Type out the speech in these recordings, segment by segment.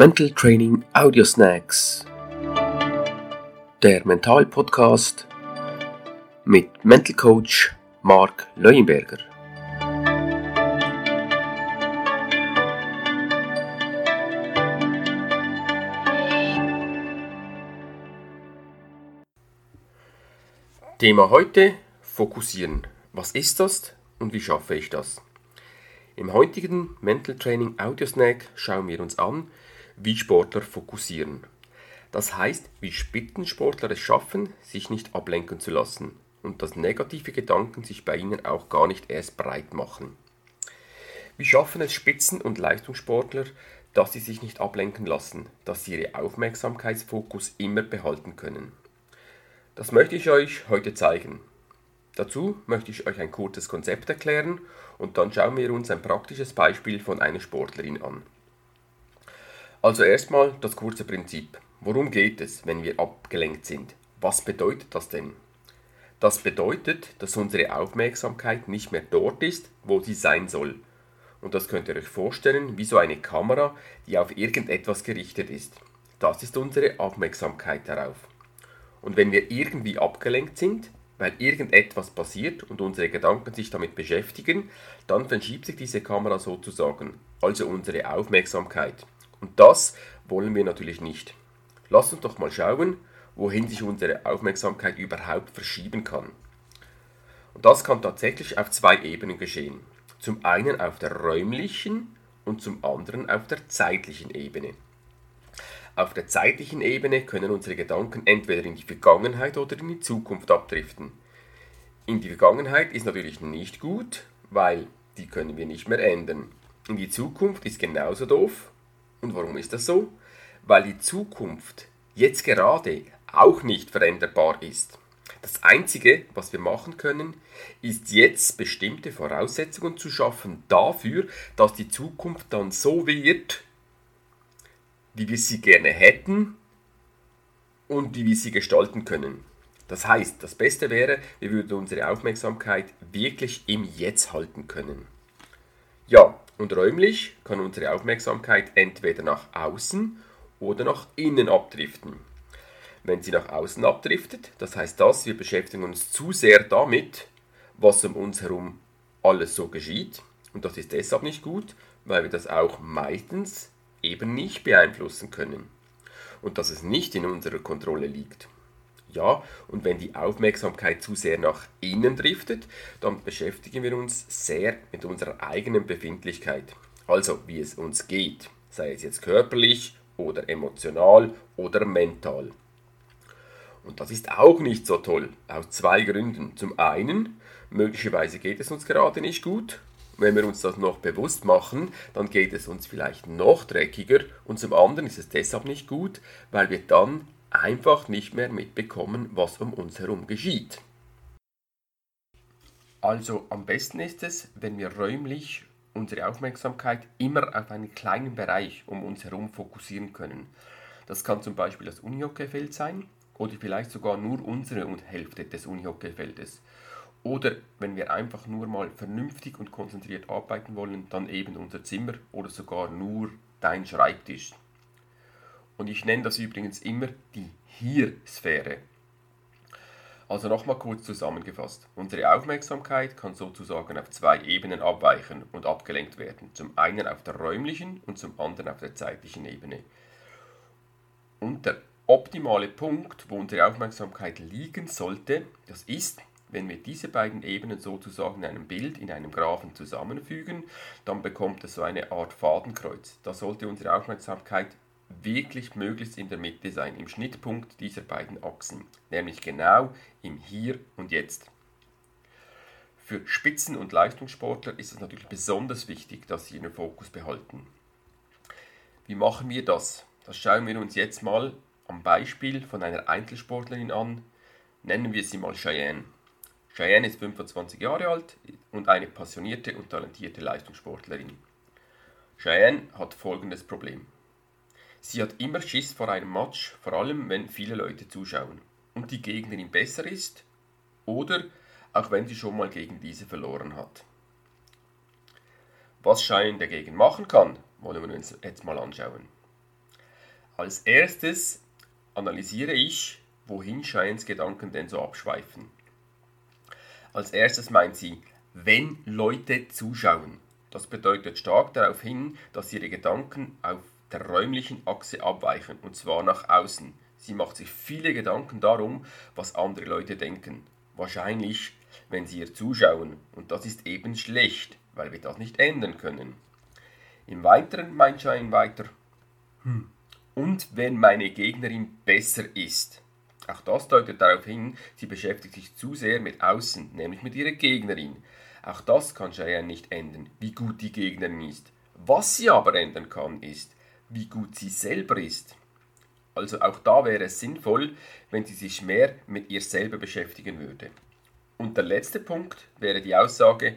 Mental Training Audio Snacks. Der Mental Podcast mit Mental Coach Mark Leuenberger. Thema heute: Fokussieren. Was ist das und wie schaffe ich das? Im heutigen Mental Training Audio Snack schauen wir uns an, wie Sportler fokussieren. Das heißt, wie Spitzensportler es schaffen, sich nicht ablenken zu lassen und dass negative Gedanken sich bei ihnen auch gar nicht erst breit machen. Wie schaffen es Spitzen- und Leistungssportler, dass sie sich nicht ablenken lassen, dass sie ihre Aufmerksamkeitsfokus immer behalten können? Das möchte ich euch heute zeigen. Dazu möchte ich euch ein kurzes Konzept erklären und dann schauen wir uns ein praktisches Beispiel von einer Sportlerin an. Also erstmal das kurze Prinzip. Worum geht es, wenn wir abgelenkt sind? Was bedeutet das denn? Das bedeutet, dass unsere Aufmerksamkeit nicht mehr dort ist, wo sie sein soll. Und das könnt ihr euch vorstellen wie so eine Kamera, die auf irgendetwas gerichtet ist. Das ist unsere Aufmerksamkeit darauf. Und wenn wir irgendwie abgelenkt sind, weil irgendetwas passiert und unsere Gedanken sich damit beschäftigen, dann verschiebt sich diese Kamera sozusagen, also unsere Aufmerksamkeit. Und das wollen wir natürlich nicht. Lasst uns doch mal schauen, wohin sich unsere Aufmerksamkeit überhaupt verschieben kann. Und das kann tatsächlich auf zwei Ebenen geschehen. Zum einen auf der räumlichen und zum anderen auf der zeitlichen Ebene. Auf der zeitlichen Ebene können unsere Gedanken entweder in die Vergangenheit oder in die Zukunft abdriften. In die Vergangenheit ist natürlich nicht gut, weil die können wir nicht mehr ändern. In die Zukunft ist genauso doof, und warum ist das so? Weil die Zukunft jetzt gerade auch nicht veränderbar ist. Das Einzige, was wir machen können, ist jetzt bestimmte Voraussetzungen zu schaffen dafür, dass die Zukunft dann so wird, wie wir sie gerne hätten und wie wir sie gestalten können. Das heißt, das Beste wäre, wir würden unsere Aufmerksamkeit wirklich im Jetzt halten können. Ja, und räumlich kann unsere Aufmerksamkeit entweder nach außen oder nach innen abdriften. Wenn sie nach außen abdriftet, das heißt das, wir beschäftigen uns zu sehr damit, was um uns herum alles so geschieht. Und das ist deshalb nicht gut, weil wir das auch meistens eben nicht beeinflussen können. Und dass es nicht in unserer Kontrolle liegt. Ja, und wenn die Aufmerksamkeit zu sehr nach innen driftet, dann beschäftigen wir uns sehr mit unserer eigenen Befindlichkeit. Also wie es uns geht, sei es jetzt körperlich oder emotional oder mental. Und das ist auch nicht so toll, aus zwei Gründen. Zum einen, möglicherweise geht es uns gerade nicht gut. Wenn wir uns das noch bewusst machen, dann geht es uns vielleicht noch dreckiger. Und zum anderen ist es deshalb nicht gut, weil wir dann einfach nicht mehr mitbekommen, was um uns herum geschieht. Also am besten ist es, wenn wir räumlich unsere Aufmerksamkeit immer auf einen kleinen Bereich um uns herum fokussieren können. Das kann zum Beispiel das Unihockeyfeld sein oder vielleicht sogar nur unsere Hälfte des Unihockeyfeldes. Oder wenn wir einfach nur mal vernünftig und konzentriert arbeiten wollen, dann eben unser Zimmer oder sogar nur dein Schreibtisch. Und ich nenne das übrigens immer die Hier-Sphäre. Also nochmal kurz zusammengefasst. Unsere Aufmerksamkeit kann sozusagen auf zwei Ebenen abweichen und abgelenkt werden. Zum einen auf der räumlichen und zum anderen auf der zeitlichen Ebene. Und der optimale Punkt, wo unsere Aufmerksamkeit liegen sollte, das ist, wenn wir diese beiden Ebenen sozusagen in einem Bild, in einem Graphen zusammenfügen, dann bekommt es so eine Art Fadenkreuz. Da sollte unsere Aufmerksamkeit wirklich möglichst in der Mitte sein, im Schnittpunkt dieser beiden Achsen, nämlich genau im Hier und Jetzt. Für Spitzen- und Leistungssportler ist es natürlich besonders wichtig, dass sie ihren Fokus behalten. Wie machen wir das? Das schauen wir uns jetzt mal am Beispiel von einer Einzelsportlerin an. Nennen wir sie mal Cheyenne. Cheyenne ist 25 Jahre alt und eine passionierte und talentierte Leistungssportlerin. Cheyenne hat folgendes Problem. Sie hat immer Schiss vor einem Match, vor allem wenn viele Leute zuschauen und die Gegnerin besser ist oder auch wenn sie schon mal gegen diese verloren hat. Was Schein dagegen machen kann, wollen wir uns jetzt mal anschauen. Als erstes analysiere ich, wohin Cheyens Gedanken denn so abschweifen. Als erstes meint sie, wenn Leute zuschauen. Das bedeutet stark darauf hin, dass ihre Gedanken auf der räumlichen Achse abweichen, und zwar nach außen. Sie macht sich viele Gedanken darum, was andere Leute denken. Wahrscheinlich, wenn sie ihr zuschauen. Und das ist eben schlecht, weil wir das nicht ändern können. Im Weiteren meint Schein weiter, hm, und wenn meine Gegnerin besser ist. Auch das deutet darauf hin, sie beschäftigt sich zu sehr mit außen, nämlich mit ihrer Gegnerin. Auch das kann Cheyenne nicht ändern, wie gut die Gegnerin ist. Was sie aber ändern kann, ist, wie gut sie selber ist. Also auch da wäre es sinnvoll, wenn sie sich mehr mit ihr selber beschäftigen würde. Und der letzte Punkt wäre die Aussage,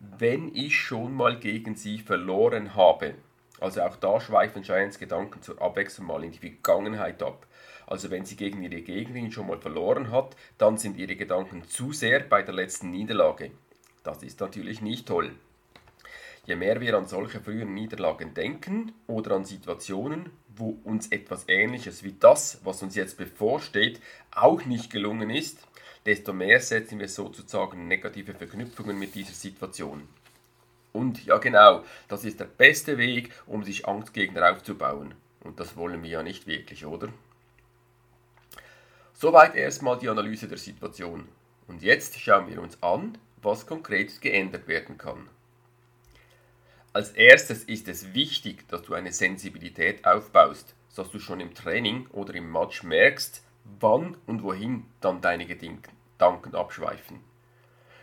wenn ich schon mal gegen sie verloren habe. Also auch da schweifen Giants Gedanken zur Abwechslung mal in die Vergangenheit ab. Also wenn sie gegen ihre Gegnerin schon mal verloren hat, dann sind ihre Gedanken zu sehr bei der letzten Niederlage. Das ist natürlich nicht toll. Je mehr wir an solche früheren Niederlagen denken oder an Situationen, wo uns etwas Ähnliches wie das, was uns jetzt bevorsteht, auch nicht gelungen ist, desto mehr setzen wir sozusagen negative Verknüpfungen mit dieser Situation. Und ja genau, das ist der beste Weg, um sich Angstgegner aufzubauen. Und das wollen wir ja nicht wirklich, oder? Soweit erstmal die Analyse der Situation. Und jetzt schauen wir uns an, was konkret geändert werden kann. Als erstes ist es wichtig, dass du eine Sensibilität aufbaust, dass du schon im Training oder im Match merkst, wann und wohin dann deine Gedanken abschweifen.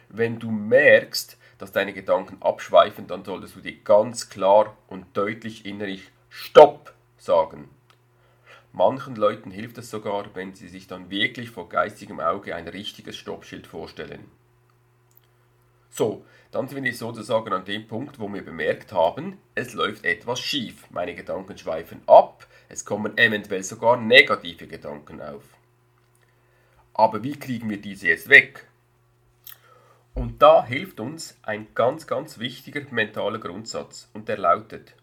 Wenn du merkst, dass deine Gedanken abschweifen, dann solltest du dir ganz klar und deutlich innerlich Stopp sagen. Manchen Leuten hilft es sogar, wenn sie sich dann wirklich vor geistigem Auge ein richtiges Stoppschild vorstellen. So, dann sind wir sozusagen an dem Punkt, wo wir bemerkt haben, es läuft etwas schief. Meine Gedanken schweifen ab, es kommen eventuell sogar negative Gedanken auf. Aber wie kriegen wir diese jetzt weg? Und da hilft uns ein ganz, ganz wichtiger mentaler Grundsatz und der lautet,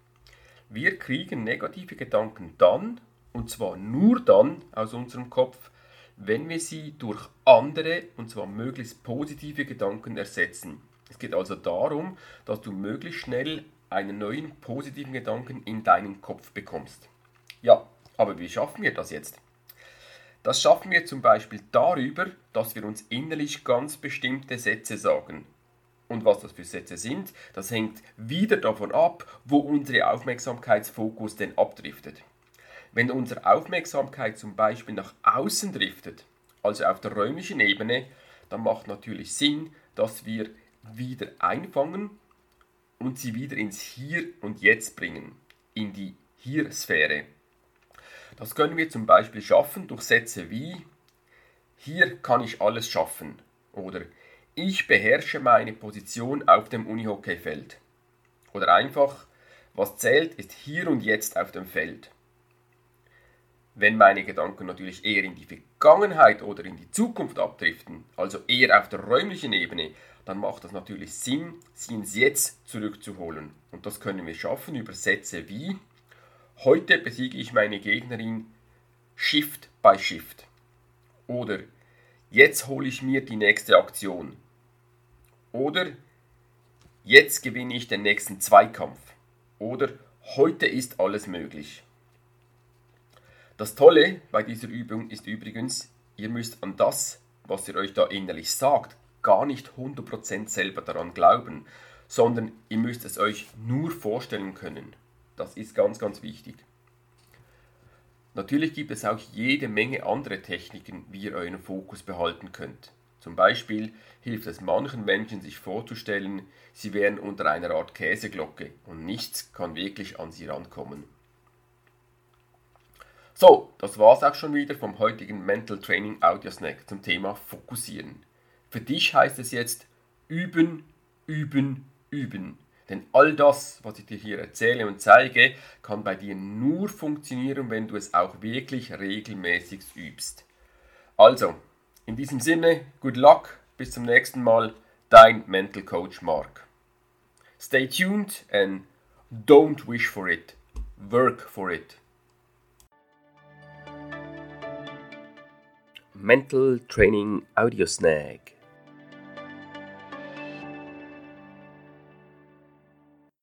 wir kriegen negative Gedanken dann, und zwar nur dann aus unserem Kopf, wenn wir sie durch andere, und zwar möglichst positive Gedanken ersetzen. Es geht also darum, dass du möglichst schnell einen neuen positiven Gedanken in deinen Kopf bekommst. Ja, aber wie schaffen wir das jetzt? Das schaffen wir zum Beispiel darüber, dass wir uns innerlich ganz bestimmte Sätze sagen. Und was das für Sätze sind, das hängt wieder davon ab, wo unsere Aufmerksamkeitsfokus denn abdriftet. Wenn unsere Aufmerksamkeit zum Beispiel nach außen driftet, also auf der räumlichen Ebene, dann macht natürlich Sinn, dass wir wieder einfangen und sie wieder ins Hier und Jetzt bringen, in die Hier-Sphäre. Das können wir zum Beispiel schaffen durch Sätze wie Hier kann ich alles schaffen oder Ich beherrsche meine Position auf dem Unihockeyfeld oder einfach Was zählt ist hier und jetzt auf dem Feld. Wenn meine Gedanken natürlich eher in die Vergangenheit oder in die Zukunft abdriften, also eher auf der räumlichen Ebene, dann macht das natürlich Sinn, sie ins Jetzt zurückzuholen. Und das können wir schaffen über Sätze wie Heute besiege ich meine Gegnerin Shift by Shift. Oder Jetzt hole ich mir die nächste Aktion. Oder Jetzt gewinne ich den nächsten Zweikampf. Oder Heute ist alles möglich. Das Tolle bei dieser Übung ist übrigens, ihr müsst an das, was ihr euch da innerlich sagt, gar nicht 100% selber daran glauben, sondern ihr müsst es euch nur vorstellen können. Das ist ganz, ganz wichtig. Natürlich gibt es auch jede Menge andere Techniken, wie ihr euren Fokus behalten könnt. Zum Beispiel hilft es manchen Menschen, sich vorzustellen, sie wären unter einer Art Käseglocke und nichts kann wirklich an sie rankommen. So, das war's auch schon wieder vom heutigen Mental Training Audio Snack zum Thema Fokussieren. Für dich heißt es jetzt üben, üben, üben. Denn all das, was ich dir hier erzähle und zeige, kann bei dir nur funktionieren, wenn du es auch wirklich regelmäßig übst. Also, in diesem Sinne, good luck, bis zum nächsten Mal, dein Mental Coach Mark. Stay tuned and don't wish for it, work for it. Mental Training Audio Snack.